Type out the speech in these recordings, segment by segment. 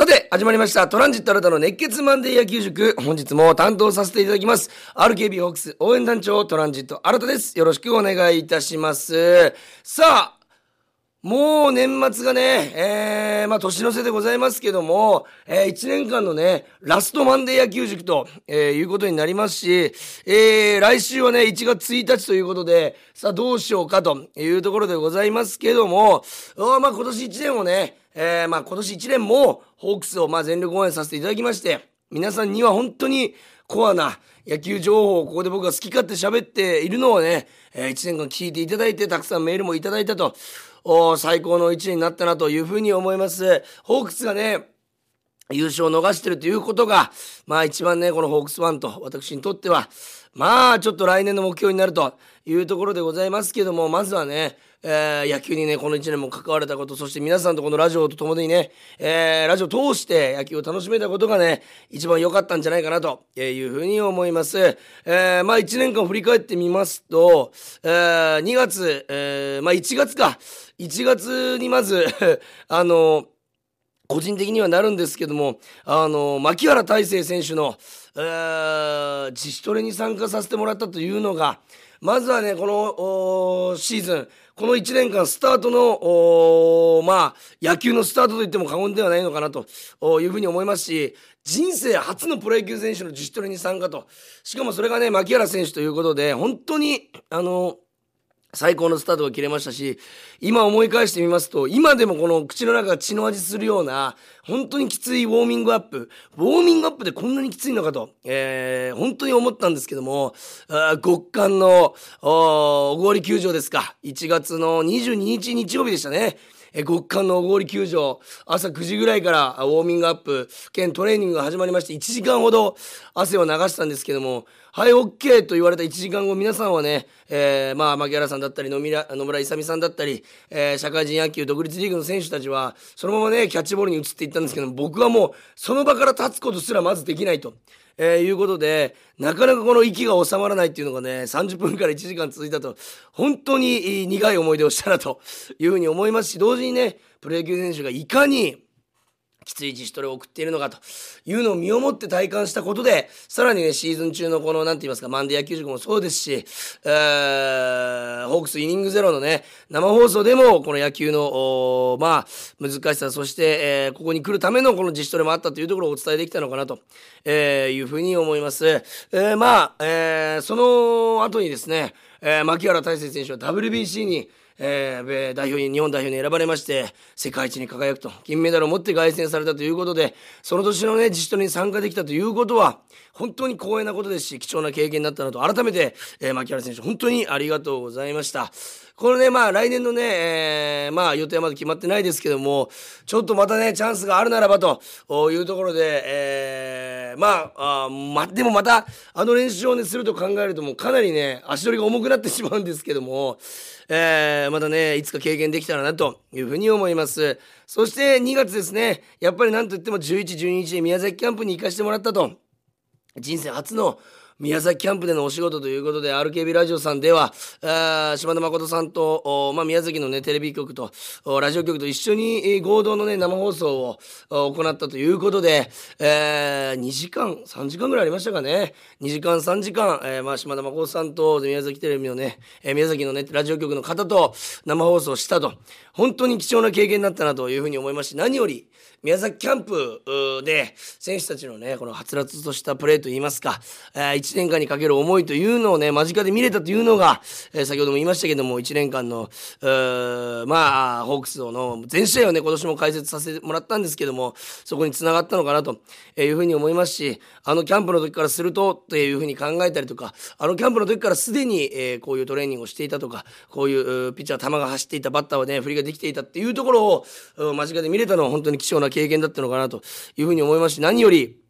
さて、始まりました。トランジット新たの熱血マンデー野球塾。本日も担当させていただきます。RKB ホークス応援団長トランジット新たです。よろしくお願いいたします。さあ、もう年末がね、えー、まあ年の瀬でございますけども、えー、1年間のね、ラストマンデー野球塾と、えー、いうことになりますし、えー、来週はね、1月1日ということで、さあどうしようかというところでございますけども、まあ今年1年をね、えー、まあ今年1年もホークスをまあ全力応援させていただきまして、皆さんには本当にコアな野球情報をここで僕が好き勝手喋っているのをね、えー、1年間聞いていただいて、たくさんメールもいただいたと。お最高の1年になったなというふうに思います。ホークスがね、優勝を逃してるということが、まあ一番ね、このホークスファンと私にとっては、まあちょっと来年の目標になるというところでございますけども、まずはね、えー、野球にね、この1年も関われたこと、そして皆さんとこのラジオと共にね、えー、ラジオ通して野球を楽しめたことがね、一番良かったんじゃないかなというふうに思います。えー、まあ1年間振り返ってみますと、えー、2月、えー、まあ1月か、1月にまず あの、個人的にはなるんですけども、あの、牧原大成選手の、えー、自主トレに参加させてもらったというのが、まずはね、このシーズン、この1年間スタートの、まあ、野球のスタートと言っても過言ではないのかなというふうに思いますし、人生初のプロ野球選手の自主トレに参加と。しかもそれがね、牧原選手ということで、本当に、あの、最高のスタートが切れましたし、今思い返してみますと、今でもこの口の中が血の味するような、本当にきついウォーミングアップ。ウォーミングアップでこんなにきついのかと、えー、本当に思ったんですけども、あ極寒の、お小郡球場ですか。1月の22日日曜日でしたね。え極寒の小郡球場、朝9時ぐらいからウォーミングアップ兼トレーニングが始まりまして、1時間ほど汗を流したんですけども、はい、OK と言われた1時間後、皆さんはね、えー、まあ、牧原さんだったり野村、勇さんだったり、えー、社会人野球独立リーグの選手たちは、そのままね、キャッチボールに移っていったんですけども僕はもう、その場から立つことすらまずできないと。えー、いうことで、なかなかこの息が収まらないっていうのがね、30分から1時間続いたと、本当に苦い思い出をしたなというふうに思いますし、同時にね、プロ野球選手がいかに、きつい自主トレを送っているのかというのを身をもって体感したことで、さらにね、シーズン中のこの、なんて言いますか、マンデー野球塾もそうですし、えー、ホークスイニングゼロのね、生放送でも、この野球の、まあ、難しさ、そして、えー、ここに来るためのこの自主トレもあったというところをお伝えできたのかなと、えー、いうふうに思います。えー、まあ、えー、その後にですね、えー、牧原大成選手は WBC に、えー、代表に日本代表に選ばれまして世界一に輝くと金メダルを持って凱旋されたということでその年のね自主トレに参加できたということは本当に光栄なことですし貴重な経験になったなと改めて、えー、牧原選手本当にありがとうございました。このね、まあ来年のね、えー、まあ予定はまだ決まってないですけども、ちょっとまたね、チャンスがあるならばというところで、えー、まあ、あま、でもまた、あの練習をね、すると考えるともうかなりね、足取りが重くなってしまうんですけども、えー、またね、いつか経験できたらなというふうに思います。そして2月ですね、やっぱりなんといっても11、12日で宮崎キャンプに行かせてもらったと。人生初の宮崎キャンプでのお仕事ということで RKB ラジオさんでは島田誠さんと、まあ、宮崎のねテレビ局とラジオ局と一緒に合同のね生放送を行ったということで、えー、2時間3時間ぐらいありましたかね。2時間3時間、えーまあ、島田誠さんと宮崎テレビのね、えー、宮崎のねラジオ局の方と生放送したと。本当に貴重な経験だったなというふうに思いますし何より宮崎キャンプで選手たちのねこのはつらつとしたプレーといいますか、えー、1年間にかける思いというのをね間近で見れたというのが、えー、先ほども言いましたけども1年間のまあホークスの全試合をね今年も解説させてもらったんですけどもそこにつながったのかなというふうに思いますしあのキャンプの時からするとっていうふうに考えたりとかあのキャンプの時からすでに、えー、こういうトレーニングをしていたとかこういうピッチャー球が走っていたバッターはね振りができていたっていうところを間近で見れたのは本当に貴重な経験だったのかなというふうに思いますし何より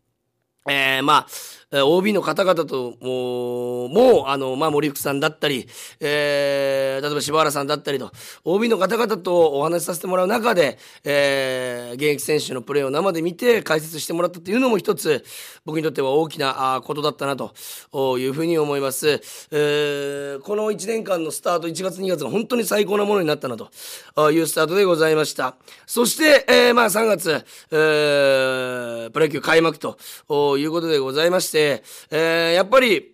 えー、まあ、OB の方々とももうあの、まあ、森福さんだったり、えー、例えば柴原さんだったりと OB の方々とお話しさせてもらう中で、えー、現役選手のプレーを生で見て解説してもらったというのも一つ僕にとっては大きなあことだったなというふうに思います、えー、この1年間のスタート1月2月が本当に最高なものになったなというスタートでございました。そして、えー、まあ3月、えー、プロ野球開幕ということでございまして、えー、やっぱり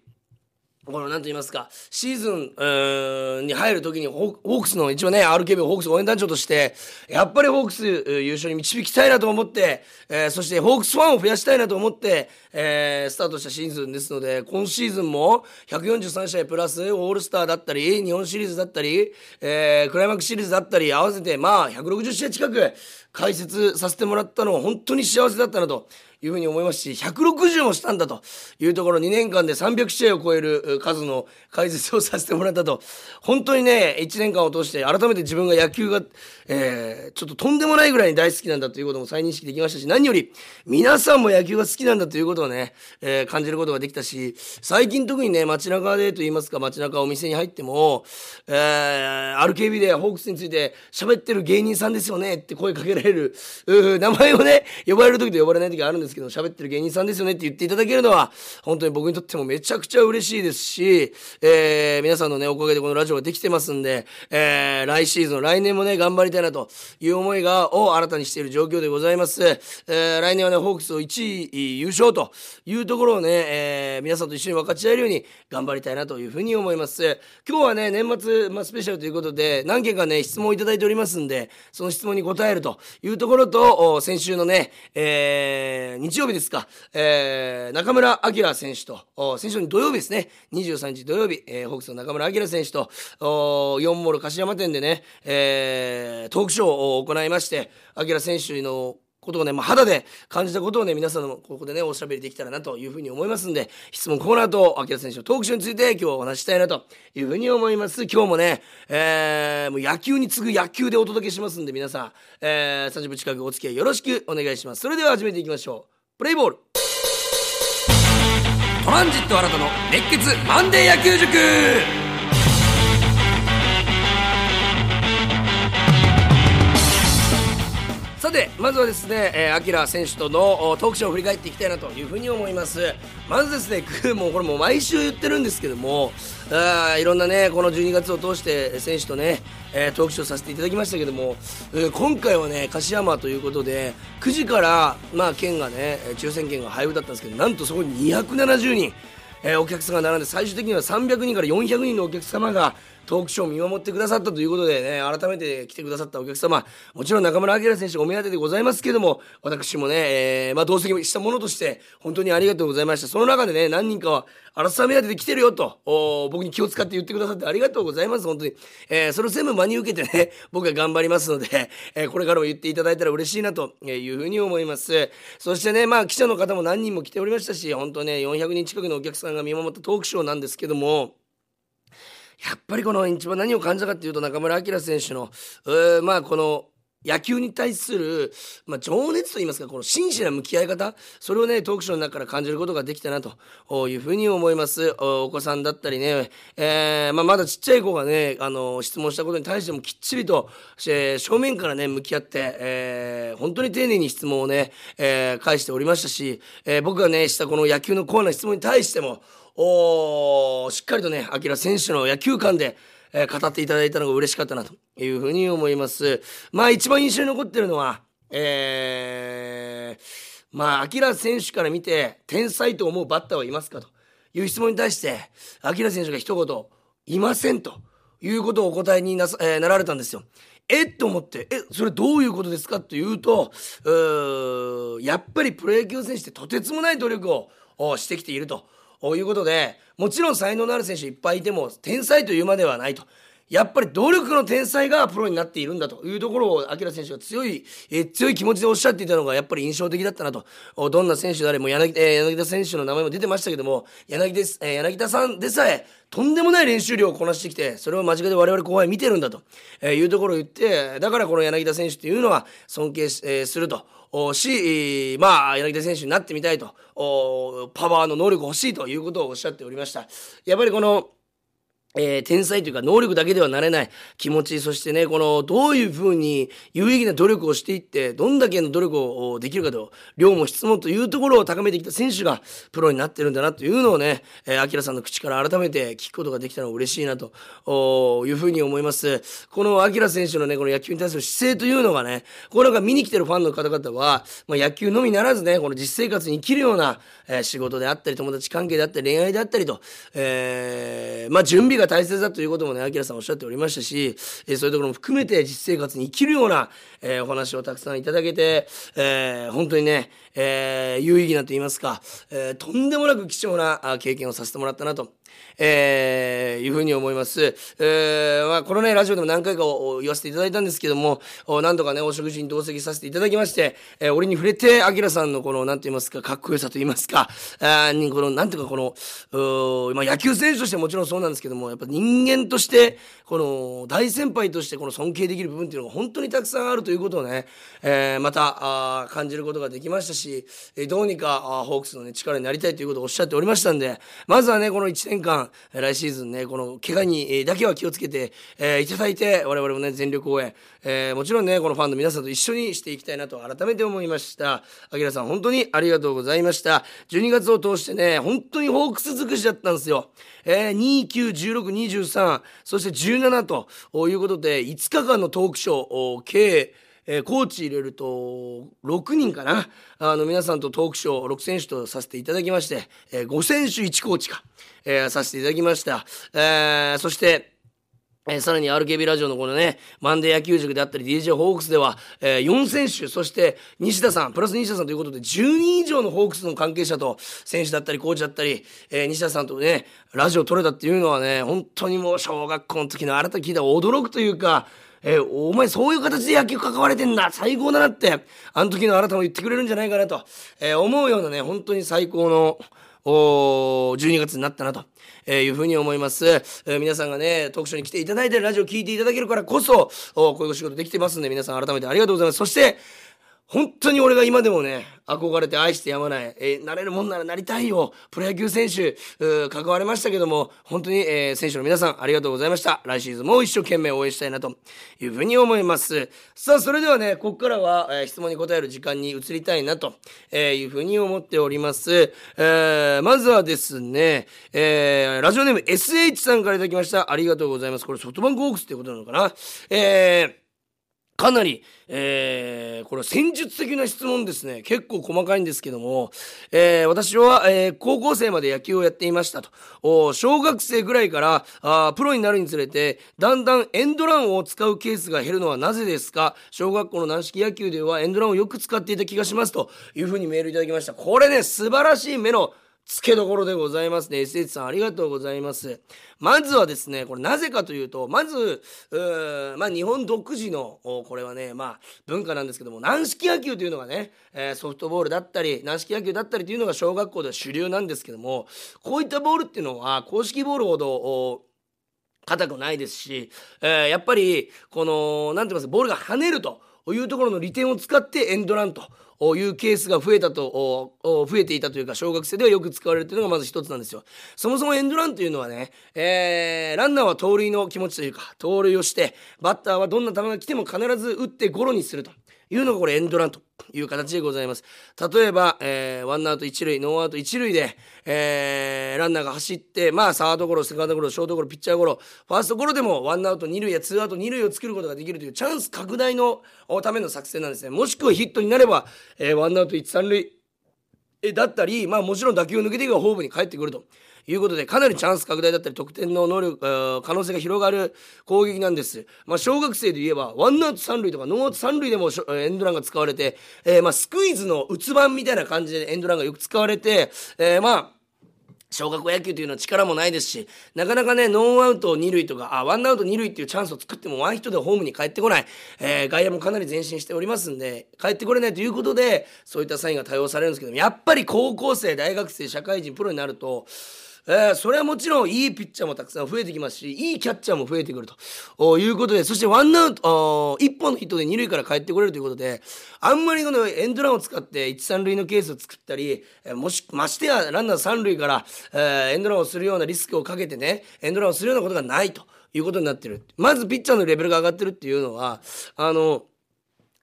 この、なんと言いますか、シーズン、に入るときにホ、ホークスの一応ね、RKB ホークス応援団長として、やっぱりホークス優勝に導きたいなと思って、えー、そしてホークスファンを増やしたいなと思って、えー、スタートしたシーズンですので、今シーズンも143試合プラスオールスターだったり、日本シリーズだったり、えー、クライマックスシリーズだったり、合わせて、まあ、160試合近く解説させてもらったのは本当に幸せだったなと。いうふうに思いますし、160もしたんだというところ、2年間で300試合を超える数の解説をさせてもらったと、本当にね、1年間を通して改めて自分が野球が、えー、ちょっととんでもないぐらいに大好きなんだということも再認識できましたし、何より皆さんも野球が好きなんだということをね、えー、感じることができたし、最近特にね、街中でと言いますか、街中お店に入っても、えー、RKB でホークスについて喋ってる芸人さんですよねって声かけられる、名前をね、呼ばれる時と呼ばれない時があるんですけど、喋ってる芸人さんですよねって言っていただけるのは、本当に僕にとってもめちゃくちゃ嬉しいですし、えー、皆さんのね、おかげでこのラジオができてますんで、えー、来シーズン、来年もね、頑張りたいなという思いが、を新たにしている状況でございます。えー、来年はね、ホークスを1位優勝というところをね、えー、皆さんと一緒に分かち合えるように頑張りたいなというふうに思います。今日はね、年末、まあ、スペシャルということで、何件かね、質問をいただいておりますんで、その質問に答えるというところと、先週のね、えー、日曜日ですか、えー、中村晃選手と、先週の土曜日ですね、23日土曜日、えー、ホークスの中村晃選手と、4モール柏山店でね、えー、トークショーを行いまして、晃選手のことをね、まあ、肌で感じたことをね、皆さんのここでね、おしゃべりできたらなというふうに思いますんで、質問コーナーと、明選手のトークショーについて今日はお話したいなというふうに思います。今日もね、えー、もう野球に次ぐ野球でお届けしますんで、皆さん、えー、30分近くお付き合いよろしくお願いします。それでは始めていきましょう。プレイボールトランジット新たの熱血マンデー野球塾さてまずはですね、えー、アキラ選手とのトークショーを振り返っていきたいなというふうに思います。まずですね もうこれも毎週言ってるんですけどもあいろんなねこの12月を通して選手とね、えー、トークショーさせていただきましたけども、えー、今回はね柏山ということで9時からまあ県がね抽選券が配布だったんですけどなんとそこに270人えー、お客さんが並んで最終的には300人から400人のお客様がトークショーを見守ってくださったということでね、改めて来てくださったお客様、もちろん中村晃選手お目当てでございますけども、私もね、えー、まあ、同席したものとして、本当にありがとうございました。その中でね、何人かは、荒さ目当てで来てるよと、僕に気を使って言ってくださってありがとうございます、本当に。えー、それを全部真に受けてね、僕は頑張りますので、えー、これからも言っていただいたら嬉しいなというふうに思います。そしてね、まあ、記者の方も何人も来ておりましたし、本当ね、400人近くのお客さんが見守ったトークショーなんですけども、やっぱりこの一番何を感じたかっていうと中村晃選手の、まあこの野球に対する、まあ、情熱といいますか、この真摯な向き合い方、それをね、トークショーの中から感じることができたなというふうに思います。お子さんだったりね、えー、まあ、まだちっちゃい子がね、あの、質問したことに対してもきっちりと、えー、正面からね、向き合って、えー、本当に丁寧に質問をね、え、返しておりましたし、え、僕がね、したこの野球のコーナー質問に対しても、おしっかりとね、明選手の野球観で、えー、語っていただいたのが嬉しかったなというふうに思います。まあ一番印象に残ってるのは、えー、まあ、明選手から見て、天才と思うバッターはいますかという質問に対して、明選手が一言、いませんということをお答えになさ、えー、なられたんですよ。えっ？と思って、え、それどういうことですかというと、うやっぱりプロ野球選手ってとてつもない努力をしてきていると。いうことでもちろん才能のある選手いっぱいいても天才というまではないと。やっぱり努力の天才がプロになっているんだというところを、明選手が強い、えー、強い気持ちでおっしゃっていたのがやっぱり印象的だったなと。どんな選手であれ、も柳,、えー、柳田選手の名前も出てましたけども、柳です、えー、柳田さんでさえ、とんでもない練習量をこなしてきて、それを間近で我々後輩見てるんだと、えー、いうところを言って、だからこの柳田選手っていうのは尊敬し、えー、すると。し、まあ、柳田選手になってみたいと、パワーの能力欲しいということをおっしゃっておりました。やっぱりこの、えー、天才というか能力だけではなれない気持ち、そしてね、この、どういうふうに有意義な努力をしていって、どんだけの努力をできるかと、量も質問というところを高めてきた選手がプロになってるんだなというのをね、えー、アキラさんの口から改めて聞くことができたのは嬉しいなというふうに思います。このアキラ選手のね、この野球に対する姿勢というのがね、これが見に来てるファンの方々は、まあ、野球のみならずね、この実生活に生きるような、えー、仕事であったり、友達関係であったり、恋愛であったりと、えー、まあ、準備が大切だということもね、アキラさんおっしゃっておりましたし、えー、そういうところも含めて実生活に生きるような、えー、お話をたくさんいただけて、えー、本当にね、え、有意義なと言いますか、え、とんでもなく貴重な経験をさせてもらったなと。え、いうふうに思います。え、まあ、このね、ラジオでも何回か言わせていただいたんですけども、なんとかね、お食事に同席させていただきまして、えー、俺に触れて、アキラさんのこの、なんて言いますか、かっこよさと言いますか、あに、この、なんていうか、この、まあ、野球選手としてもちろんそうなんですけども、やっぱ人間として、この、大先輩として、この尊敬できる部分っていうのが本当にたくさんあるということをね、えー、また、あ感じることができましたし、えどうにか、あホークスのね、力になりたいということをおっしゃっておりましたんで、まずはね、この1年間、来シーズンね、この怪我にだけは気をつけて、えー、いただいて、我々もね、全力応援、えー、もちろんね、このファンの皆さんと一緒にしていきたいなと改めて思いました。あきらさん、本当にありがとうございました。12月を通してね、本当にホークス尽くしだったんですよ。えー、2、16、23、そして17ということで、5日間のトークショー、計、えー、コーチ入れると6人かな。あの皆さんとトークショー6選手とさせていただきまして、えー、5選手1コーチか、えー、させていただきました、えー、そしてえー、さらに RKB ラジオのこのね、マンデー野球塾であったり DJ ホークスでは、えー、4選手、そして西田さん、プラス西田さんということで10人以上のホークスの関係者と選手だったりコーチだったり、えー、西田さんとね、ラジオ撮れたっていうのはね、本当にもう小学校の時のあなた聞いた驚くというか、えー、お前そういう形で野球関われてんだ最高だなって、あの時のあなたも言ってくれるんじゃないかなと、えー、思うようなね、本当に最高の、お12月になったなと、え、いうふうに思います、え、皆さんがね、特集に来ていただいて、ラジオ聴いていただけるからこそ、おこういうお仕事できてますんで、皆さん改めてありがとうございます。そして、本当に俺が今でもね、憧れて愛してやまない、えー、なれるもんならなりたいよ、プロ野球選手、関われましたけども、本当に、えー、選手の皆さんありがとうございました。来シーズンも一生懸命応援したいなというふうに思います。さあ、それではね、ここからは、えー、質問に答える時間に移りたいなと、えいうふうに思っております。えまずはですね、えラジオネーム SH さんからいただきました。ありがとうございます。これソフトバンクホークスってことなのかな？えーかなり、えー、これ戦術的な質問ですね。結構細かいんですけども、えー、私は、えー、高校生まで野球をやっていましたと。お小学生ぐらいからあプロになるにつれて、だんだんエンドランを使うケースが減るのはなぜですか？小学校の軟式野球ではエンドランをよく使っていた気がしますというふうにメールいただきました。これね、素晴らしい目の付けどころでございますね。SH さんありがとうございます。まずはですね、これなぜかというと、まず、まあ日本独自の、これはね、まあ文化なんですけども、軟式野球というのがね、ソフトボールだったり、軟式野球だったりというのが小学校では主流なんですけども、こういったボールっていうのは、公式ボールほど、硬くないですし、えー、やっぱり、この、なんて言いますか、ボールが跳ねるというところの利点を使ってエンドランと。いうケースが増えたと増えていたというか小学生ではよく使われるというのがまず一つなんですよ。そもそもエンドランというのはね、えー、ランナーは盗塁の気持ちというか盗塁をしてバッターはどんな球が来ても必ず打ってゴロにすると。いうのがこれエンドランという形でございます。例えば、えー、ワンアウト一塁、ノーアウト一塁で、えー、ランナーが走って、まあ、サードゴロ、セカンドゴロ、ショートゴロ、ピッチャーゴロ、ファーストゴロでもワンアウト二塁やツーアウト二塁を作ることができるというチャンス拡大のための作戦なんですね。もしくはヒットになれば、えー、ワンアウト一三塁、だったり、まあもちろん打球を抜けていけばホームに帰ってくると。いうことでかなりチャンス拡大だったり得点の能力可能性が広がる攻撃なんです。まあ、小学生で言えばワンアウト三塁とかノーアウト三塁でもエンドランが使われて、えー、まあスクイズの打つ版みたいな感じでエンドランがよく使われて、えー、まあ小学校野球というのは力もないですし、なかなかね、ノーアウト2塁とか、あ、ワンアウト2塁っていうチャンスを作ってもワンヒットでホームに帰ってこない。えー、外野もかなり前進しておりますんで、帰ってこれないということで、そういったサインが多用されるんですけども、やっぱり高校生、大学生、社会人、プロになると、えー、それはもちろんいいピッチャーもたくさん増えてきますし、いいキャッチャーも増えてくるということで、そしてワンアウト、1本のヒットで2塁から帰ってこれるということで、あんまりこのエンドランを使って1、3塁のケースを作ったり、え、もし、ましてやランナー3塁から、えー、エンドランをするようなリスクをかけてね、エンドランをするようなことがないということになってる。まずピッチャーのレベルが上がってるっていうのは、あの、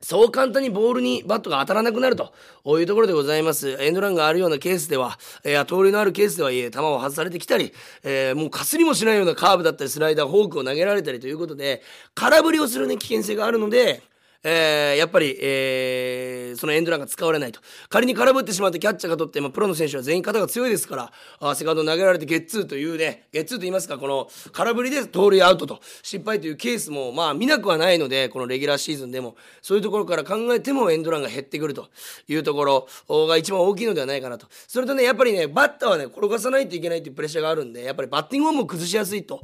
そう簡単にボールにバットが当たらなくなるというところでございます。エンドランがあるようなケースでは、えー、盗塁のあるケースではいえ、球を外されてきたり、えー、もうかすりもしないようなカーブだったり、スライダー、フォークを投げられたりということで、空振りをするね、危険性があるので、えー、やっぱり、えー、そのエンドランが使われないと。仮に空振ってしまってキャッチャーが取って、まあ、プロの選手は全員肩が強いですから、あセカンド投げられてゲッツーというね、ゲッツーと言いますか、この空振りで盗塁アウトと失敗というケースも、まあ見なくはないので、このレギュラーシーズンでも、そういうところから考えてもエンドランが減ってくるというところが一番大きいのではないかなと。それとね、やっぱりね、バッターはね、転がさないといけないというプレッシャーがあるんで、やっぱりバッティングも崩しやすいと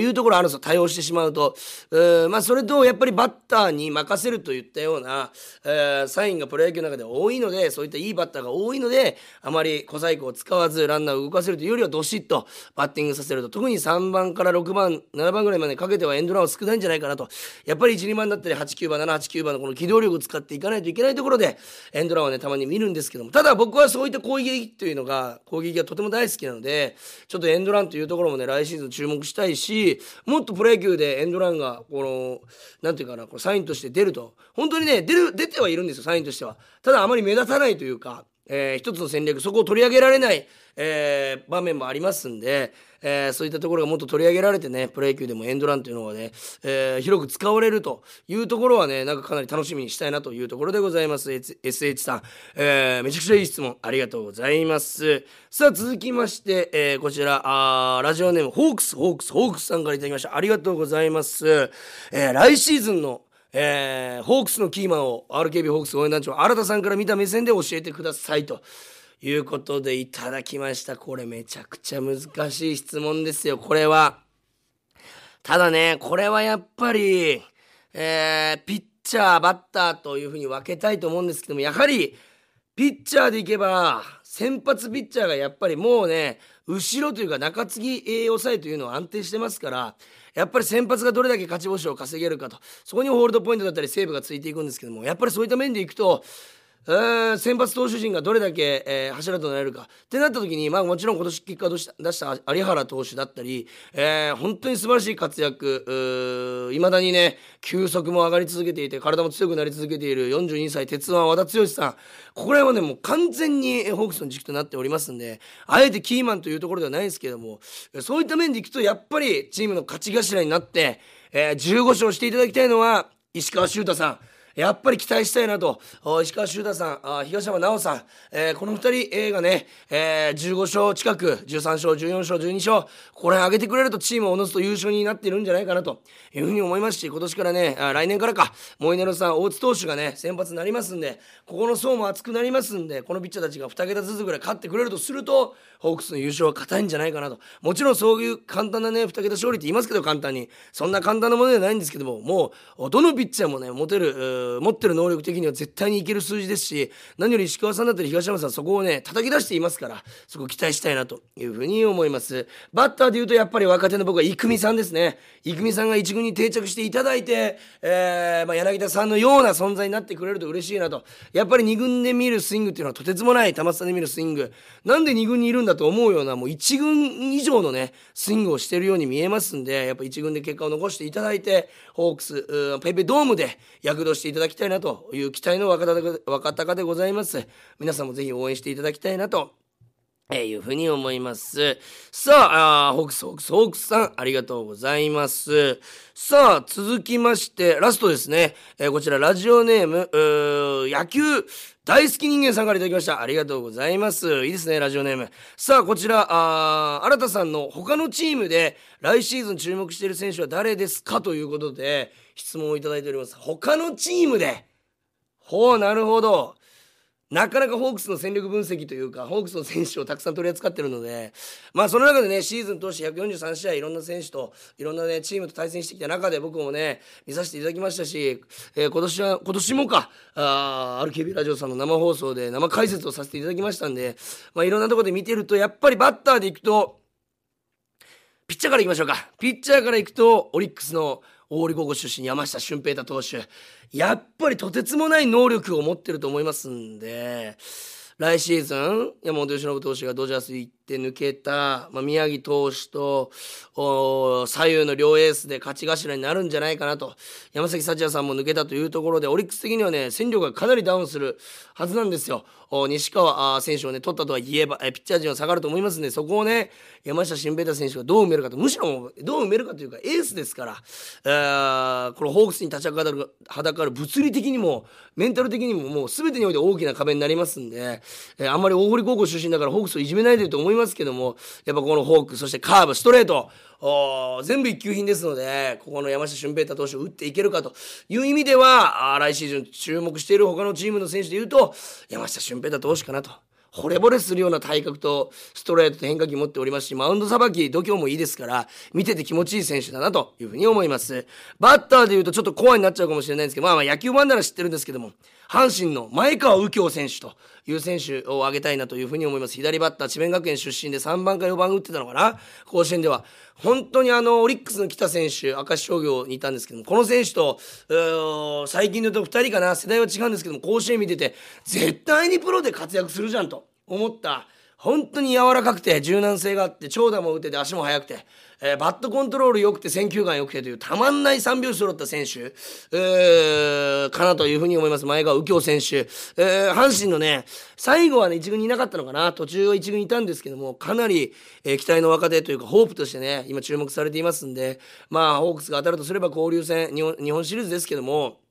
いうところあるんですよ。対応してしまうと。うまあそれと、やっぱりバッターに任せるといったような、えー、サインがプロ野球の中で多いのでそういったいいバッターが多いのであまり小細工を使わずランナーを動かせるというよりはどしっとバッティングさせると。特に3番から6番7番ぐらいまでかけてはエンドランは少ないんじゃないかなと。やっぱり1、2番だったり8、9番、7、8、9番のこの機動力を使っていかないといけないところでエンドランはねたまに見るんですけども。ただ僕はそういった攻撃というのが攻撃がとても大好きなのでちょっとエンドランというところもね来シーズン注目したいしもっとプロ野球でエンドランがこのなんていうかなこのサインとして出ると本当にね出る出てはいるんですよサインとしては。ただあまり目立たないというか、えー、一つの戦略そこを取り上げられない、えー、場面もありますんで、えー、そういったところがもっと取り上げられてねプロ野球でもエンドランというのはね、えー、広く使われるというところはねなんかかなり楽しみにしたいなというところでございます。SH さん、えー、めちゃくちゃいい質問ありがとうございます。さあ続きまして、えー、こちらあラジオネームホークスホークスホークスさんから頂きました。ありがとうございます、えー、来シーズンのえー、ホークスのキーマンを RKB ホークス応援団長新田さんから見た目線で教えてくださいと。いうことでいただきました。これめちゃくちゃ難しい質問ですよ。これはただねこれはやっぱり、えー、ピッチャーバッターというふうに分けたいと思うんですけどもやはりピッチャーでいけば先発ピッチャーがやっぱりもうね後ろというか中継ぎ抑えというのは安定してますからやっぱり先発がどれだけ勝ち星を稼げるかと。そこにホールドポイントだったりセーブがついていくんですけどもやっぱりそういった面でいくとえ先発投手陣がどれだけ、えー、柱となれるか。ってなった時に、まあ、もちろん今年結果を出した有原投手だったり、えー、本当に素晴らしい活躍。いまだにね球速も上がり続けていて体も強くなり続けている42歳鉄腕和田剛さん。ここら辺はねもう完全にホークスの軸となっておりますんであえてキーマンというところではないですけどもそういった面でいくとやっぱりチームの勝ち頭になって、えー、15勝していただきたいのは石川修太さん。やっぱり期待したいなと。石川修太さん東山奈緒さん、えー、この2人がね、えー、15勝近く13勝14勝12勝これ上げてくれるとチームをおのずと優勝になっているんじゃないかなと。いうふうに思いますし今年からねあ来年からか。モイネロさん大津投手がね先発になりますんでここの層も厚くなりますんでこのピッチャーたちが2桁ずつぐらい勝ってくれるとするとホークスの優勝は硬いんじゃないかなと。もちろんそういう簡単なね2桁勝利って言いますけど簡単に。そんな簡単なものではないんですけどももうどのピッチャーもね持てる持ってる能力的には絶対にいける数字ですし何より石川さんだったり東山さんそこをね叩き出していますからそこ期待したいなというふうに思います。バッターでいうとやっぱり若手の僕は生見さんですね。生見さんが一軍に定着していただいて、えーまあ、柳田さんのような存在になってくれると嬉しいなと。やっぱり2軍で見るスイングっていうのはとてつもない玉津さんで見るスイング。なんで2軍にいるんだと思うようなもう1軍以上のねスイングをしてるように見えますんでやっぱ1軍で結果を残していただいてホークスペペドームで躍動していただただきたいなという期待の若隆でございます。皆さんもぜひ応援していただきたいなとえー、いうふうに思います。さあ、あホークス、ホークス、ホークスさん、ありがとうございます。さあ、続きまして、ラストですね。えー、こちら、ラジオネーム、野球大好き人間さんから頂きました。ありがとうございます。いいですね、ラジオネーム。さあ、こちら、あ新田さんの他のチームで来シーズン注目している選手は誰ですか？ということで、質問をいただいております。他のチームでほう、なるほど。なかなかホークスの戦力分析というか、ホークスの選手をたくさん取り扱ってるので、まあその中でね、シーズン通して143試合いろんな選手と、いろんなね、チームと対戦してきた中で僕もね、見させていただきましたし、えー、今年は、今年もか、あ RKB ラジオさんの生放送で生解説をさせていただきましたんで、まあいろんなところで見てると、やっぱりバッターでいくと、ピッチャーからいきましょうか。ピッチャーからいくと、オリックスの大利高校出身山下俊平太投手。やっぱりとてつもない能力を持ってると思いますんで来シーズン山本由伸投手がドジャース行って抜けた、まあ、宮城投手と左右の両エースで勝ち頭になるんじゃないかなと。山崎幸也さんも抜けたというところでオリックス的にはね戦力がかなりダウンするはずなんですよ。西川選手をね取ったとはいえばピッチャー陣は下がると思いますんでそこをね山下新平太選手がどう埋めるかとむしろどう埋めるかというかエースですから、えー、このホークスに立ちはだかるはだかる物理的にもメンタル的にももう全てにおいて大きな壁になりますんで、えー、あんまり大堀高校出身だからホークスをいじめないでと思いいますけどもやっぱこのフォークそしてカーブストレート全部一級品ですのでここの山下俊平太投手を打っていけるかという意味では来シーズン注目している他のチームの選手でいうと山下俊平太投手かなと。惚れ惚れするような体格とストレートと変化球持っておりますし、マウンドさばき、度胸もいいですから、見てて気持ちいい選手だなというふうに思います。バッターで言うとちょっと怖いになっちゃうかもしれないんですけど、まあまあ野球版なら知ってるんですけども、阪神の前川右京選手という選手を挙げたいなというふうに思います。左バッター、智弁学園出身で3番か4番打ってたのかな甲子園では。本当にあの、オリックスの北選手、明石商業にいたんですけども、この選手と、最近で言うと2人かな、世代は違うんですけども、甲子園見てて、絶対にプロで活躍するじゃんと。思った本当に柔らかくて柔軟性があって長打も打てて足も速くて、えー、バットコントロール良くて選球眼良くてというたまんない3拍子揃った選手、えー、かなというふうに思います。前川右京選手、えー、阪神のね最後はね1軍にいなかったのかな。途中は1軍にいたんですけどもかなり、えー、期待の若手というかホープとしてね今注目されていますんでまあホークスが当たるとすれば交流戦日本日本シリーズですけども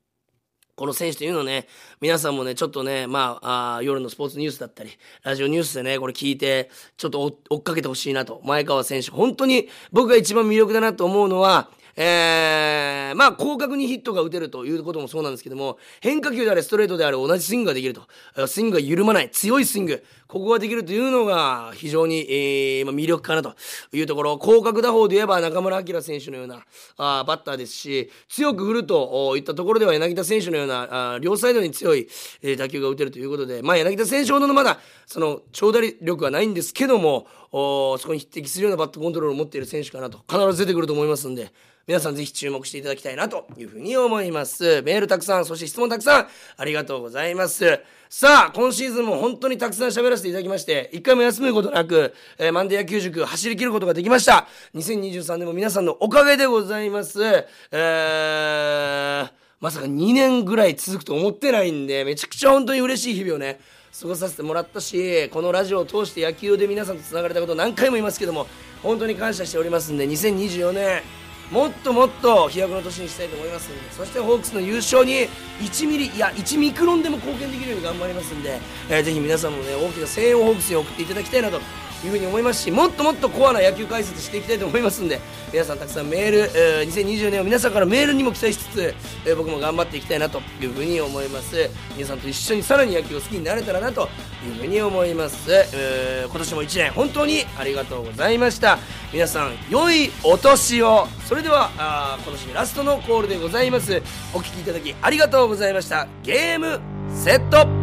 この選手というのね、皆さんもね、ちょっとね、まあ、あ夜のスポーツニュースだったり、ラジオニュースでね、これ聞いて、ちょっと追っかけてほしいなと。前川選手、本当に僕が一番魅力だなと思うのは、えー、まあ、広角にヒットが打てるということもそうなんですけども、変化球であれ、ストレートであれ、同じスイングができると。スイングが緩まない、強いスイング。ここができるというのが非常に、えーまあ、魅力かなというところ。広角打法で言えば中村晃選手のようなあバッターですし、強く振るといったところでは柳田選手のようなあ両サイドに強い、えー、打球が打てるということで、まあ、柳田選手ほどのまだその長打力はないんですけども、おそこに匹敵するようなバットコントロールを持っている選手かなと必ず出てくると思いますんで。皆さんぜひ注目していただきたいなというふうに思います。メールたくさん、そして質問たくさん、ありがとうございます。さあ、今シーズンも本当にたくさん喋らせていただきまして、一回も休むことなく、えー、マンデー野球塾走り切ることができました。2023年も皆さんのおかげでございます。えー、まさか2年ぐらい続くと思ってないんで、めちゃくちゃ本当に嬉しい日々をね、過ごさせてもらったしこのラジオを通して野球で皆さんとつながれたこと何回も言いますけども本当に感謝しておりますんで2024年もっともっと飛躍の年にしたいと思いますのでそしてホークスの優勝に1ミリいや1ミクロンでも貢献できるように頑張りますんで、えー、ぜひ皆さんもね大きな声援をホークスに送っていただきたいなというふうに思いますしもっともっとコアな野球解説していきたいと思いますんで皆さんたくさんメール、えー、2020年を皆さんからメールにも期待しつつ、えー、僕も頑張っていきたいなというふうに思います。皆さんと一緒にさらに野球を好きになれたらなというふうに思います、えー、今年も1年本当にありがとうございました。皆さん良いお年を。それではあ今年ラストのコールでございます。お聴きいただきありがとうございました。ゲームセット。